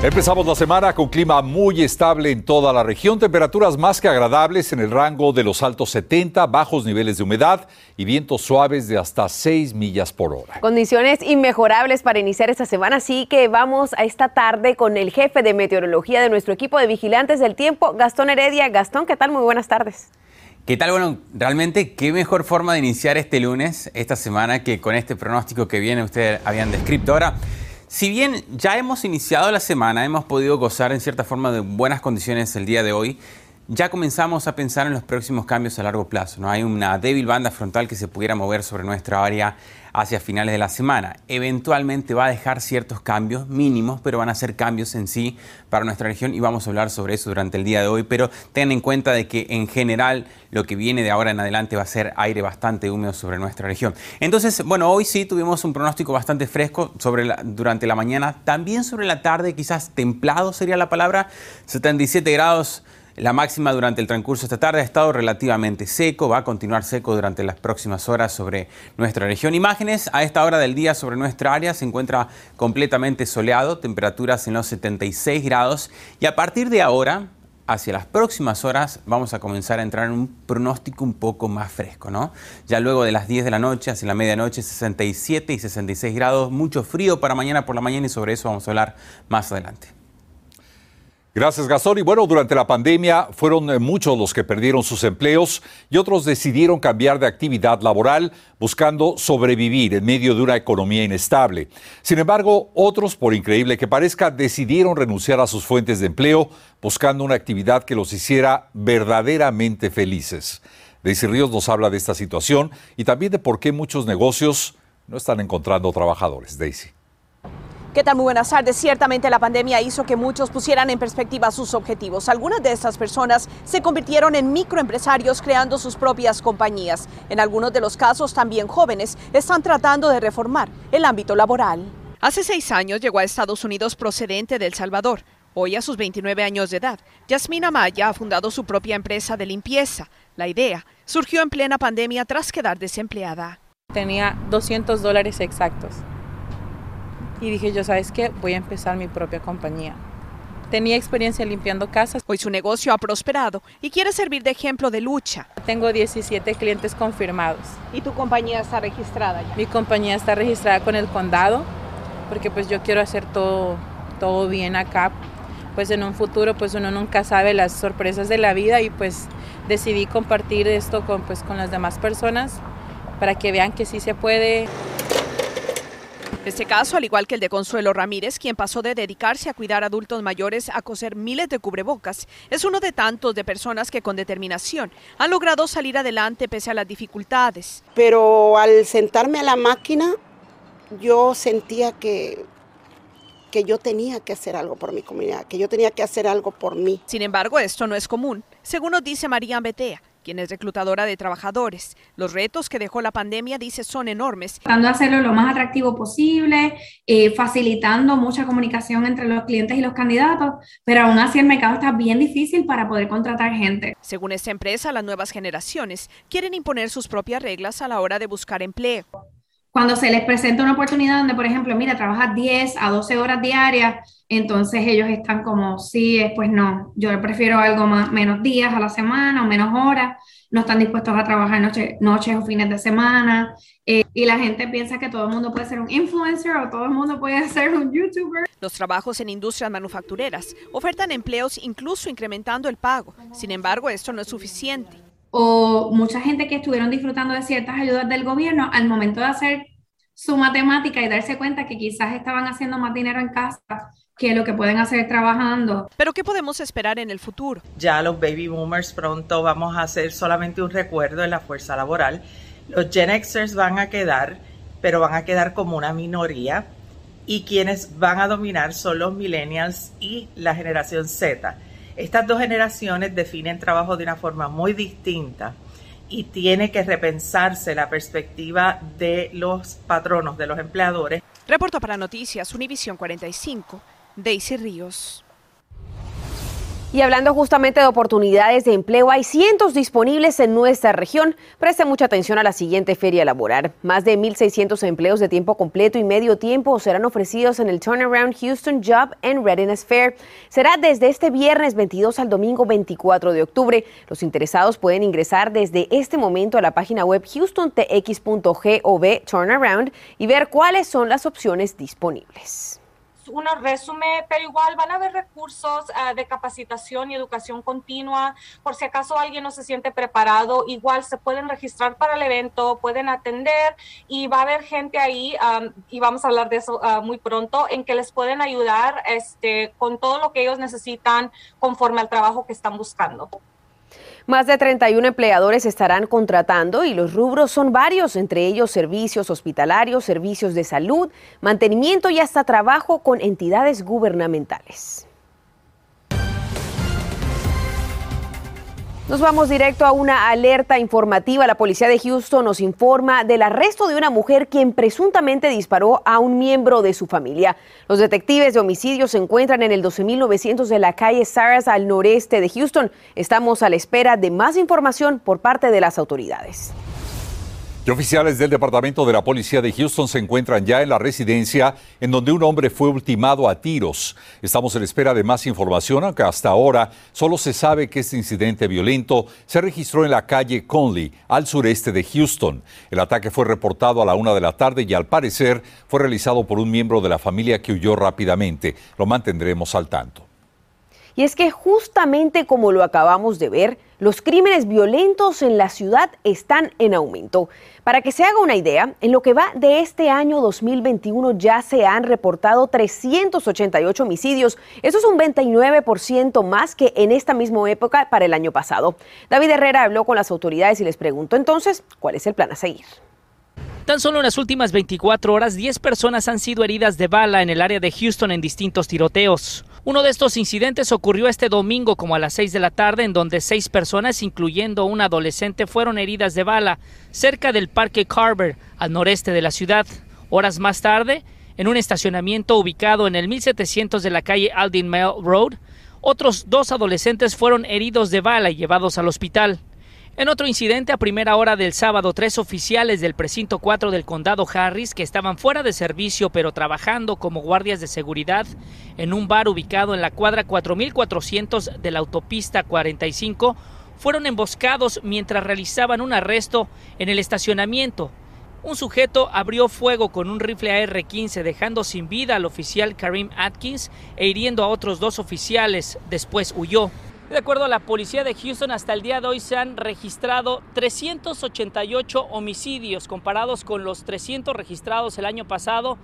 Empezamos la semana con clima muy estable en toda la región, temperaturas más que agradables en el rango de los altos 70, bajos niveles de humedad y vientos suaves de hasta 6 millas por hora. Condiciones inmejorables para iniciar esta semana, así que vamos a esta tarde con el jefe de meteorología de nuestro equipo de vigilantes del tiempo, Gastón Heredia. Gastón, ¿qué tal? Muy buenas tardes. ¿Qué tal? Bueno, realmente qué mejor forma de iniciar este lunes, esta semana, que con este pronóstico que viene ustedes habían descrito. Ahora, si bien ya hemos iniciado la semana, hemos podido gozar en cierta forma de buenas condiciones el día de hoy, ya comenzamos a pensar en los próximos cambios a largo plazo. ¿no? Hay una débil banda frontal que se pudiera mover sobre nuestra área hacia finales de la semana. Eventualmente va a dejar ciertos cambios mínimos, pero van a ser cambios en sí para nuestra región y vamos a hablar sobre eso durante el día de hoy. Pero tengan en cuenta de que en general lo que viene de ahora en adelante va a ser aire bastante húmedo sobre nuestra región. Entonces, bueno, hoy sí tuvimos un pronóstico bastante fresco durante la mañana, también sobre la tarde, quizás templado sería la palabra, 77 grados la máxima durante el transcurso esta tarde ha estado relativamente seco, va a continuar seco durante las próximas horas sobre nuestra región. Imágenes a esta hora del día sobre nuestra área se encuentra completamente soleado, temperaturas en los 76 grados y a partir de ahora, hacia las próximas horas, vamos a comenzar a entrar en un pronóstico un poco más fresco, ¿no? Ya luego de las 10 de la noche, hacia la medianoche, 67 y 66 grados, mucho frío para mañana por la mañana y sobre eso vamos a hablar más adelante. Gracias, Gastón. Y bueno, durante la pandemia fueron eh, muchos los que perdieron sus empleos y otros decidieron cambiar de actividad laboral buscando sobrevivir en medio de una economía inestable. Sin embargo, otros, por increíble que parezca, decidieron renunciar a sus fuentes de empleo buscando una actividad que los hiciera verdaderamente felices. Daisy Ríos nos habla de esta situación y también de por qué muchos negocios no están encontrando trabajadores. Daisy. ¿Qué tal? Muy buenas tardes. Ciertamente la pandemia hizo que muchos pusieran en perspectiva sus objetivos. Algunas de estas personas se convirtieron en microempresarios creando sus propias compañías. En algunos de los casos también jóvenes están tratando de reformar el ámbito laboral. Hace seis años llegó a Estados Unidos procedente de El Salvador. Hoy, a sus 29 años de edad, Yasmina Maya ha fundado su propia empresa de limpieza. La idea surgió en plena pandemia tras quedar desempleada. Tenía 200 dólares exactos y dije yo, ¿sabes qué? Voy a empezar mi propia compañía. Tenía experiencia limpiando casas. Hoy su negocio ha prosperado y quiere servir de ejemplo de lucha. Tengo 17 clientes confirmados. ¿Y tu compañía está registrada ya? Mi compañía está registrada con el condado porque pues yo quiero hacer todo, todo bien acá. Pues en un futuro pues uno nunca sabe las sorpresas de la vida y pues decidí compartir esto con, pues, con las demás personas para que vean que sí se puede. Este caso, al igual que el de Consuelo Ramírez, quien pasó de dedicarse a cuidar adultos mayores a coser miles de cubrebocas, es uno de tantos de personas que con determinación han logrado salir adelante pese a las dificultades. Pero al sentarme a la máquina, yo sentía que que yo tenía que hacer algo por mi comunidad, que yo tenía que hacer algo por mí. Sin embargo, esto no es común, según nos dice María Betea, quien es reclutadora de trabajadores. Los retos que dejó la pandemia, dice, son enormes. Tratando de hacerlo lo más atractivo posible, eh, facilitando mucha comunicación entre los clientes y los candidatos, pero aún así el mercado está bien difícil para poder contratar gente. Según esta empresa, las nuevas generaciones quieren imponer sus propias reglas a la hora de buscar empleo cuando se les presenta una oportunidad donde, por ejemplo, mira, trabajas 10 a 12 horas diarias, entonces ellos están como, sí, pues no, yo prefiero algo más, menos días a la semana o menos horas, no están dispuestos a trabajar noches o fines de semana, eh, y la gente piensa que todo el mundo puede ser un influencer o todo el mundo puede ser un youtuber. Los trabajos en industrias manufactureras ofertan empleos incluso incrementando el pago, sin embargo, esto no es suficiente o mucha gente que estuvieron disfrutando de ciertas ayudas del gobierno al momento de hacer su matemática y darse cuenta que quizás estaban haciendo más dinero en casa que lo que pueden hacer trabajando. Pero ¿qué podemos esperar en el futuro? Ya los baby boomers pronto vamos a hacer solamente un recuerdo de la fuerza laboral. Los Gen Xers van a quedar, pero van a quedar como una minoría y quienes van a dominar son los millennials y la generación Z estas dos generaciones definen trabajo de una forma muy distinta y tiene que repensarse la perspectiva de los patronos, de los empleadores. Reporto para Noticias Univisión 45, Daisy Ríos. Y hablando justamente de oportunidades de empleo, hay cientos disponibles en nuestra región. Preste mucha atención a la siguiente feria laboral. Más de 1.600 empleos de tiempo completo y medio tiempo serán ofrecidos en el Turnaround Houston Job and Readiness Fair. Será desde este viernes 22 al domingo 24 de octubre. Los interesados pueden ingresar desde este momento a la página web houstontx.gov Turnaround y ver cuáles son las opciones disponibles unos resumen, pero igual van a haber recursos uh, de capacitación y educación continua. Por si acaso alguien no se siente preparado, igual se pueden registrar para el evento, pueden atender y va a haber gente ahí, um, y vamos a hablar de eso uh, muy pronto, en que les pueden ayudar este, con todo lo que ellos necesitan conforme al trabajo que están buscando. Más de 31 empleadores estarán contratando y los rubros son varios, entre ellos servicios hospitalarios, servicios de salud, mantenimiento y hasta trabajo con entidades gubernamentales. Nos vamos directo a una alerta informativa. La policía de Houston nos informa del arresto de una mujer quien presuntamente disparó a un miembro de su familia. Los detectives de homicidio se encuentran en el 12.900 de la calle Saras al noreste de Houston. Estamos a la espera de más información por parte de las autoridades. Y oficiales del Departamento de la Policía de Houston se encuentran ya en la residencia en donde un hombre fue ultimado a tiros. Estamos en espera de más información, aunque hasta ahora solo se sabe que este incidente violento se registró en la calle Conley, al sureste de Houston. El ataque fue reportado a la una de la tarde y al parecer fue realizado por un miembro de la familia que huyó rápidamente. Lo mantendremos al tanto. Y es que justamente como lo acabamos de ver, los crímenes violentos en la ciudad están en aumento. Para que se haga una idea, en lo que va de este año 2021 ya se han reportado 388 homicidios. Eso es un 29% más que en esta misma época para el año pasado. David Herrera habló con las autoridades y les preguntó entonces cuál es el plan a seguir. Tan solo en las últimas 24 horas, 10 personas han sido heridas de bala en el área de Houston en distintos tiroteos. Uno de estos incidentes ocurrió este domingo como a las 6 de la tarde, en donde seis personas, incluyendo una adolescente, fueron heridas de bala cerca del Parque Carver, al noreste de la ciudad. Horas más tarde, en un estacionamiento ubicado en el 1700 de la calle Aldin Mill Road, otros dos adolescentes fueron heridos de bala y llevados al hospital. En otro incidente, a primera hora del sábado, tres oficiales del precinto 4 del condado Harris, que estaban fuera de servicio pero trabajando como guardias de seguridad en un bar ubicado en la cuadra 4400 de la autopista 45, fueron emboscados mientras realizaban un arresto en el estacionamiento. Un sujeto abrió fuego con un rifle AR-15 dejando sin vida al oficial Karim Atkins e hiriendo a otros dos oficiales. Después huyó. De acuerdo a la policía de Houston, hasta el día de hoy se han registrado 388 homicidios comparados con los 300 registrados el año pasado.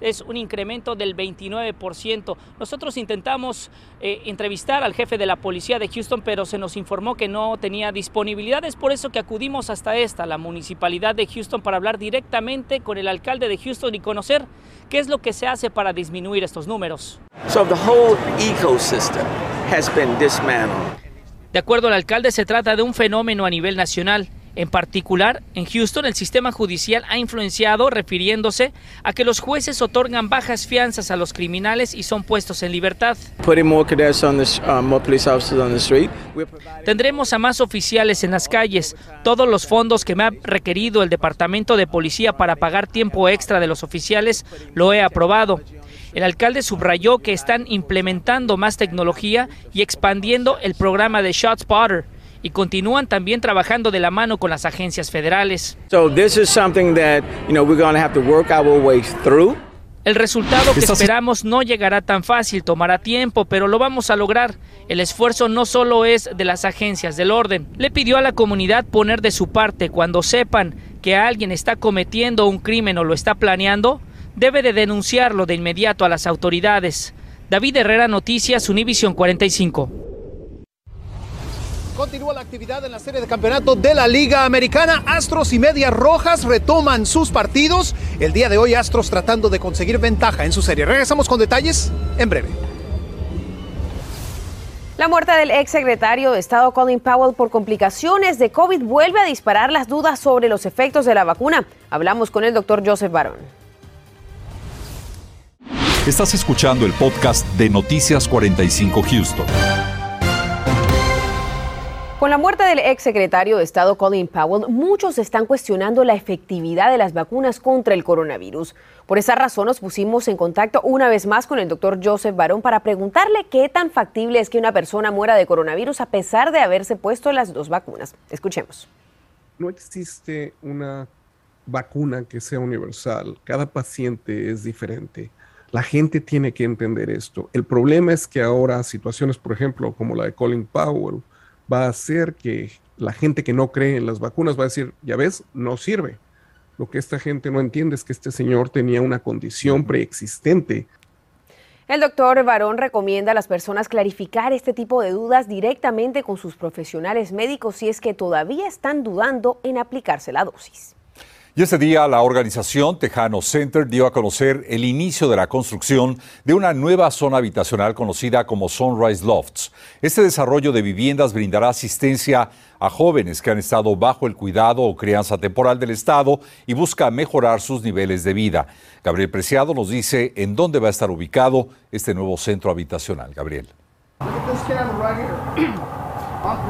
Es un incremento del 29%. Nosotros intentamos eh, entrevistar al jefe de la policía de Houston, pero se nos informó que no tenía disponibilidad. Es por eso que acudimos hasta esta, la municipalidad de Houston, para hablar directamente con el alcalde de Houston y conocer qué es lo que se hace para disminuir estos números. So the whole ecosystem has been dismantled. De acuerdo al alcalde, se trata de un fenómeno a nivel nacional. En particular, en Houston el sistema judicial ha influenciado refiriéndose a que los jueces otorgan bajas fianzas a los criminales y son puestos en libertad. Uh. Tendremos a más oficiales en las calles. Todos los fondos que me ha requerido el Departamento de Policía para pagar tiempo extra de los oficiales lo he aprobado. El alcalde subrayó que están implementando más tecnología y expandiendo el programa de ShotSpotter y continúan también trabajando de la mano con las agencias federales. So this is something that, you know, we're going to have to work our way through. El resultado que esperamos no llegará tan fácil, tomará tiempo, pero lo vamos a lograr. El esfuerzo no solo es de las agencias del orden. Le pidió a la comunidad poner de su parte cuando sepan que alguien está cometiendo un crimen o lo está planeando, debe de denunciarlo de inmediato a las autoridades. David Herrera, Noticias, Univision 45. Continúa la actividad en la serie de campeonato de la Liga Americana. Astros y Medias Rojas retoman sus partidos. El día de hoy Astros tratando de conseguir ventaja en su serie. Regresamos con detalles en breve. La muerte del ex secretario de Estado Colin Powell por complicaciones de COVID vuelve a disparar las dudas sobre los efectos de la vacuna. Hablamos con el doctor Joseph Barón. Estás escuchando el podcast de Noticias 45 Houston. Con la muerte del ex secretario de Estado Colin Powell, muchos están cuestionando la efectividad de las vacunas contra el coronavirus. Por esa razón nos pusimos en contacto una vez más con el doctor Joseph Barón para preguntarle qué tan factible es que una persona muera de coronavirus a pesar de haberse puesto las dos vacunas. Escuchemos. No existe una vacuna que sea universal. Cada paciente es diferente. La gente tiene que entender esto. El problema es que ahora situaciones, por ejemplo, como la de Colin Powell, va a hacer que la gente que no cree en las vacunas va a decir, ya ves, no sirve. Lo que esta gente no entiende es que este señor tenía una condición preexistente. El doctor Barón recomienda a las personas clarificar este tipo de dudas directamente con sus profesionales médicos si es que todavía están dudando en aplicarse la dosis. Y ese día la organización Tejano Center dio a conocer el inicio de la construcción de una nueva zona habitacional conocida como Sunrise Lofts. Este desarrollo de viviendas brindará asistencia a jóvenes que han estado bajo el cuidado o crianza temporal del Estado y busca mejorar sus niveles de vida. Gabriel Preciado nos dice en dónde va a estar ubicado este nuevo centro habitacional. Gabriel.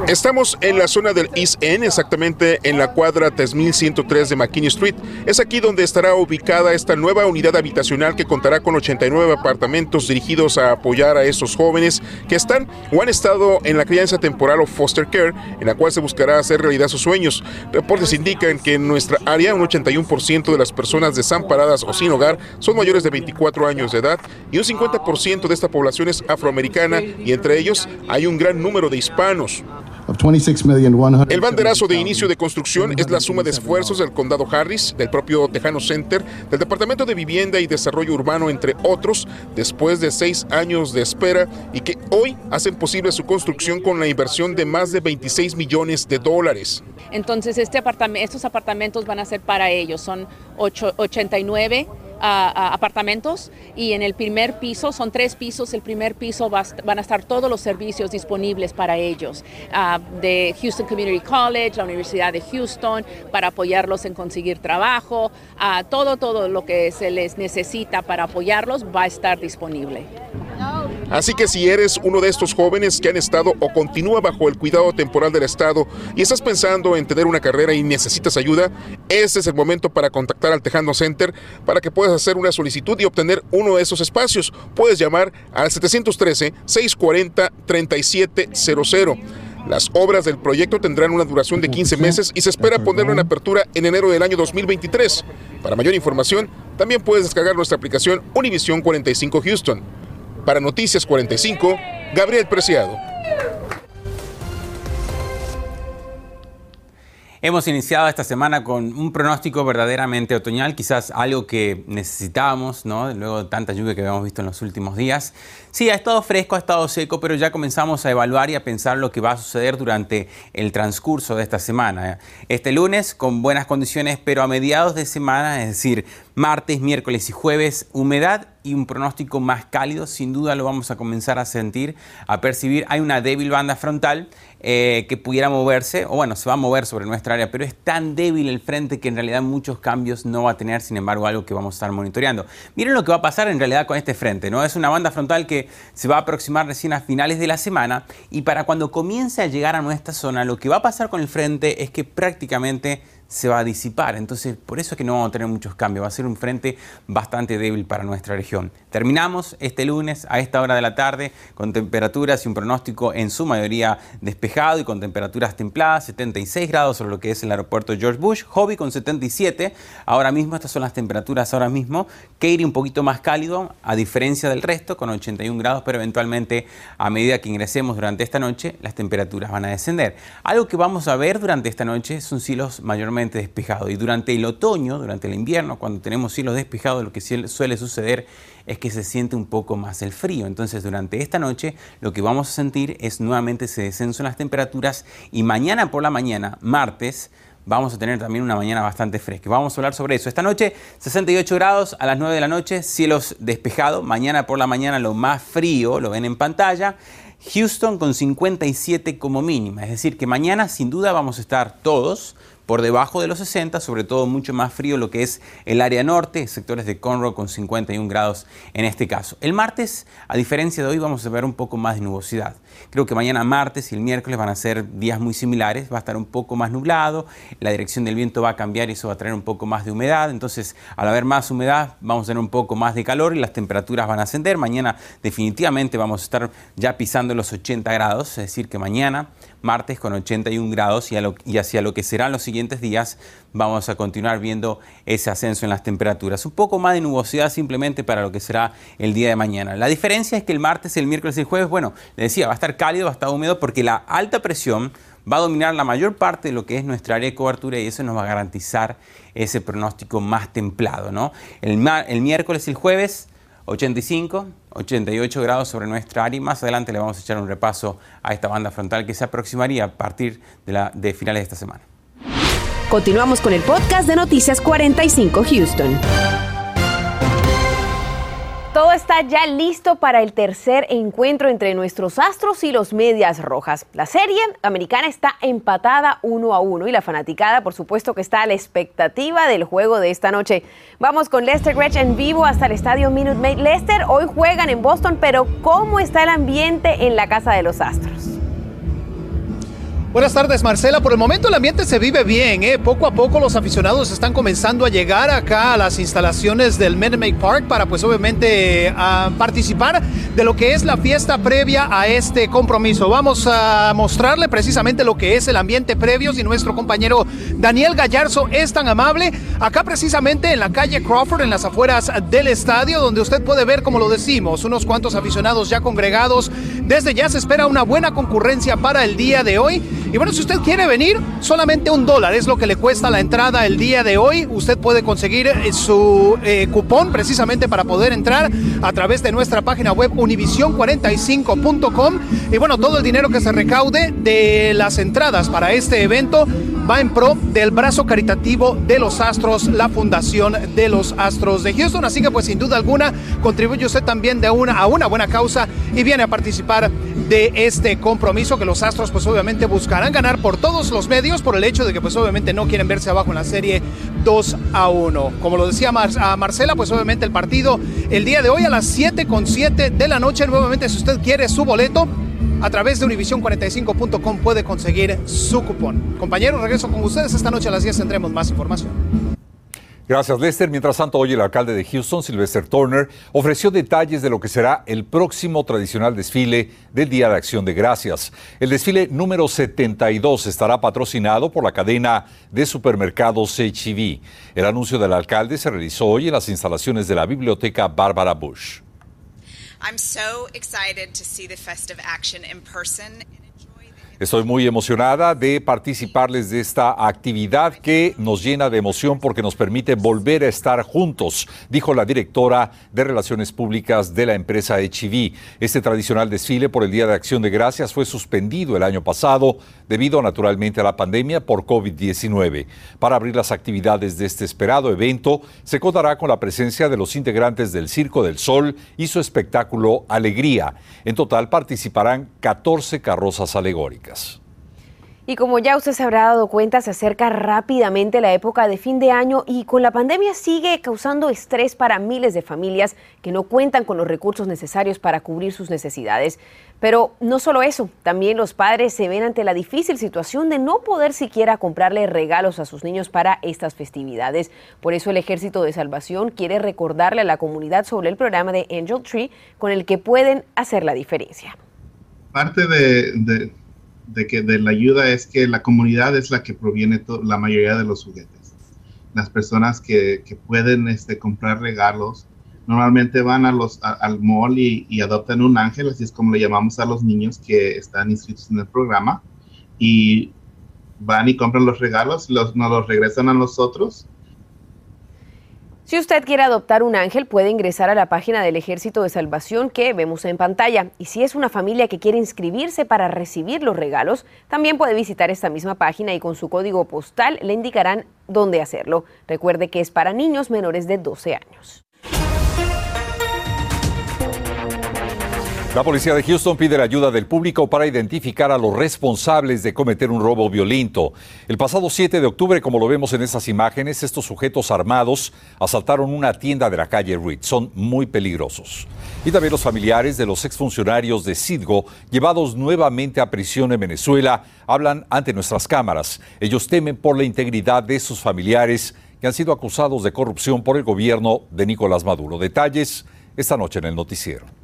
Estamos en la zona del East End, exactamente en la cuadra 3103 de McKinney Street. Es aquí donde estará ubicada esta nueva unidad habitacional que contará con 89 apartamentos dirigidos a apoyar a esos jóvenes que están o han estado en la crianza temporal o foster care, en la cual se buscará hacer realidad sus sueños. Reportes indican que en nuestra área un 81% de las personas desamparadas o sin hogar son mayores de 24 años de edad y un 50% de esta población es afroamericana y entre ellos hay un gran número de hispanos. El banderazo de inicio de construcción es la suma de esfuerzos del condado Harris, del propio Tejano Center, del Departamento de Vivienda y Desarrollo Urbano, entre otros, después de seis años de espera y que hoy hacen posible su construcción con la inversión de más de 26 millones de dólares. Entonces, este apartamento, estos apartamentos van a ser para ellos, son 89 apartamentos y en el primer piso, son tres pisos, el primer piso van a estar todos los servicios disponibles para ellos, ah, de Houston Community College, la Universidad de Houston, para apoyarlos en conseguir trabajo, uh, todo, todo lo que se les necesita para apoyarlos va a estar disponible. Así que si eres uno de estos jóvenes que han estado o continúa bajo el cuidado temporal del Estado y estás pensando en tener una carrera y necesitas ayuda, este es el momento para contactar al Tejano Center para que puedas hacer una solicitud y obtener uno de esos espacios. Puedes llamar al 713-640-3700. Las obras del proyecto tendrán una duración de 15 meses y se espera ponerlo en apertura en enero del año 2023. Para mayor información, también puedes descargar nuestra aplicación Univision 45 Houston. Para Noticias 45, Gabriel Preciado. Hemos iniciado esta semana con un pronóstico verdaderamente otoñal, quizás algo que necesitábamos, ¿no? Luego de tanta lluvia que habíamos visto en los últimos días. Sí, ha estado fresco, ha estado seco, pero ya comenzamos a evaluar y a pensar lo que va a suceder durante el transcurso de esta semana. Este lunes con buenas condiciones, pero a mediados de semana, es decir, martes, miércoles y jueves, humedad y un pronóstico más cálido, sin duda lo vamos a comenzar a sentir, a percibir. Hay una débil banda frontal eh, que pudiera moverse, o bueno, se va a mover sobre nuestra área, pero es tan débil el frente que en realidad muchos cambios no va a tener, sin embargo, algo que vamos a estar monitoreando. Miren lo que va a pasar en realidad con este frente, ¿no? Es una banda frontal que se va a aproximar recién a finales de la semana y para cuando comience a llegar a nuestra zona, lo que va a pasar con el frente es que prácticamente se va a disipar. Entonces, por eso es que no vamos a tener muchos cambios. Va a ser un frente bastante débil para nuestra región. Terminamos este lunes a esta hora de la tarde con temperaturas y un pronóstico en su mayoría despejado y con temperaturas templadas, 76 grados sobre lo que es el aeropuerto George Bush, Hobby con 77. Ahora mismo, estas son las temperaturas ahora mismo. Katy un poquito más cálido, a diferencia del resto, con 81 grados, pero eventualmente a medida que ingresemos durante esta noche, las temperaturas van a descender. Algo que vamos a ver durante esta noche son cielos mayormente despejado. Y durante el otoño, durante el invierno, cuando tenemos cielos despejados, lo que suele suceder es que se siente un poco más el frío. Entonces, durante esta noche, lo que vamos a sentir es nuevamente ese descenso en las temperaturas y mañana por la mañana, martes, vamos a tener también una mañana bastante fresca. Vamos a hablar sobre eso. Esta noche 68 grados a las 9 de la noche, cielos despejados. Mañana por la mañana lo más frío, lo ven en pantalla. Houston con 57 como mínima. Es decir, que mañana sin duda vamos a estar todos por debajo de los 60, sobre todo mucho más frío lo que es el área norte, sectores de Conroe con 51 grados en este caso. El martes, a diferencia de hoy, vamos a ver un poco más de nubosidad. Creo que mañana martes y el miércoles van a ser días muy similares, va a estar un poco más nublado, la dirección del viento va a cambiar y eso va a traer un poco más de humedad, entonces al haber más humedad vamos a tener un poco más de calor y las temperaturas van a ascender. Mañana definitivamente vamos a estar ya pisando los 80 grados, es decir, que mañana martes con 81 grados y, y, hacia lo que serán los siguientes días vamos a continuar viendo ese ascenso en las temperaturas. Un poco más de nubosidad simplemente para lo que será el día de mañana. La diferencia es que el martes, el miércoles y el jueves, bueno, le decía, va a estar cálido, va a estar húmedo porque la alta presión va a dominar la mayor parte de lo que es nuestra área de cobertura y eso nos va a garantizar ese pronóstico más templado. ¿no? El, el miércoles y el jueves 85, 88 grados sobre nuestra área y más adelante le vamos a echar un repaso a esta banda frontal que se aproximaría a partir de, la, de finales de esta semana. Continuamos con el podcast de Noticias 45 Houston. Todo está ya listo para el tercer encuentro entre nuestros astros y los medias rojas. La serie americana está empatada uno a uno y la fanaticada, por supuesto, que está a la expectativa del juego de esta noche. Vamos con Lester Gretsch en vivo hasta el estadio Minute Maid. Lester, hoy juegan en Boston, pero ¿cómo está el ambiente en la casa de los astros? Buenas tardes, Marcela. Por el momento el ambiente se vive bien. ¿eh? Poco a poco los aficionados están comenzando a llegar acá a las instalaciones del Minute Park para, pues, obviamente, participar de lo que es la fiesta previa a este compromiso. Vamos a mostrarle precisamente lo que es el ambiente previo. Si nuestro compañero Daniel Gallarzo es tan amable, acá precisamente en la calle Crawford, en las afueras del estadio, donde usted puede ver, como lo decimos, unos cuantos aficionados ya congregados. Desde ya se espera una buena concurrencia para el día de hoy. Y bueno, si usted quiere venir, solamente un dólar es lo que le cuesta la entrada el día de hoy. Usted puede conseguir eh, su eh, cupón precisamente para poder entrar a través de nuestra página web univision45.com. Y bueno, todo el dinero que se recaude de las entradas para este evento va en pro del brazo caritativo de los Astros, la Fundación de los Astros de Houston. Así que pues sin duda alguna contribuye usted también de una, a una buena causa y viene a participar de este compromiso que los Astros pues obviamente buscarán ganar por todos los medios por el hecho de que pues obviamente no quieren verse abajo en la serie 2 a 1. Como lo decía a Marcela, pues obviamente el partido el día de hoy a las 7 con 7 de la noche, nuevamente si usted quiere su boleto, a través de univision45.com puede conseguir su cupón. Compañeros, regreso con ustedes. Esta noche a las 10 tendremos más información. Gracias, Lester. Mientras tanto, hoy el alcalde de Houston, Sylvester Turner, ofreció detalles de lo que será el próximo tradicional desfile del Día de Acción de Gracias. El desfile número 72 estará patrocinado por la cadena de supermercados HEV. El anuncio del alcalde se realizó hoy en las instalaciones de la biblioteca Barbara Bush. Estoy muy emocionada de participarles de esta actividad que nos llena de emoción porque nos permite volver a estar juntos, dijo la directora de Relaciones Públicas de la empresa HV. Este tradicional desfile por el Día de Acción de Gracias fue suspendido el año pasado debido naturalmente a la pandemia por COVID-19. Para abrir las actividades de este esperado evento, se contará con la presencia de los integrantes del Circo del Sol y su espectáculo Alegría. En total participarán 14 carrozas alegóricas. Y como ya usted se habrá dado cuenta, se acerca rápidamente la época de fin de año y con la pandemia sigue causando estrés para miles de familias que no cuentan con los recursos necesarios para cubrir sus necesidades. Pero no solo eso, también los padres se ven ante la difícil situación de no poder siquiera comprarle regalos a sus niños para estas festividades. Por eso el Ejército de Salvación quiere recordarle a la comunidad sobre el programa de Angel Tree con el que pueden hacer la diferencia. Parte de de que de la ayuda es que la comunidad es la que proviene la mayoría de los juguetes. Las personas que, que pueden este, comprar regalos normalmente van a los, al mall y, adoptan un ángel, así es como le llamamos a los niños que están inscritos en el programa, y van y compran los regalos, los, nos los regresan a nosotros si usted quiere adoptar un ángel, puede ingresar a la página del Ejército de Salvación que vemos en pantalla. Y si es una familia que quiere inscribirse para recibir los regalos, también puede visitar esta misma página y con su código postal le indicarán dónde hacerlo. Recuerde que es para niños menores de 12 años. La policía de Houston pide la ayuda del público para identificar a los responsables de cometer un robo violento. El pasado 7 de octubre, como lo vemos en estas imágenes, estos sujetos armados asaltaron una tienda de la calle Reed. Son muy peligrosos. Y también los familiares de los exfuncionarios de Sidgo, llevados nuevamente a prisión en Venezuela, hablan ante nuestras cámaras. Ellos temen por la integridad de sus familiares que han sido acusados de corrupción por el gobierno de Nicolás Maduro. Detalles esta noche en el noticiero.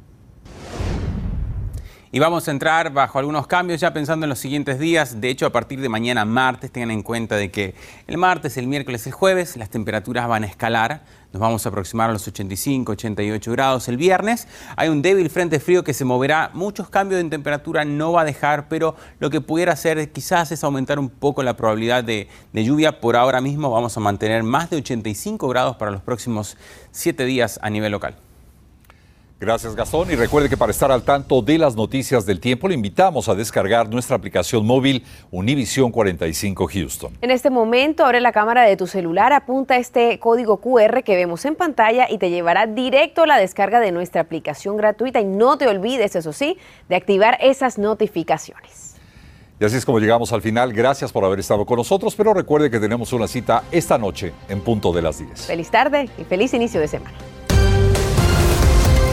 Y vamos a entrar bajo algunos cambios ya pensando en los siguientes días. De hecho, a partir de mañana martes, tengan en cuenta de que el martes, el miércoles, el jueves, las temperaturas van a escalar. Nos vamos a aproximar a los 85, 88 grados el viernes. Hay un débil frente frío que se moverá. Muchos cambios en temperatura no va a dejar, pero lo que pudiera hacer quizás es aumentar un poco la probabilidad de, de lluvia. Por ahora mismo vamos a mantener más de 85 grados para los próximos 7 días a nivel local. Gracias Gastón y recuerde que para estar al tanto de las noticias del tiempo le invitamos a descargar nuestra aplicación móvil Univision 45 Houston. En este momento abre la cámara de tu celular, apunta este código QR que vemos en pantalla y te llevará directo a la descarga de nuestra aplicación gratuita y no te olvides, eso sí, de activar esas notificaciones. Y así es como llegamos al final. Gracias por haber estado con nosotros, pero recuerde que tenemos una cita esta noche en punto de las 10. Feliz tarde y feliz inicio de semana.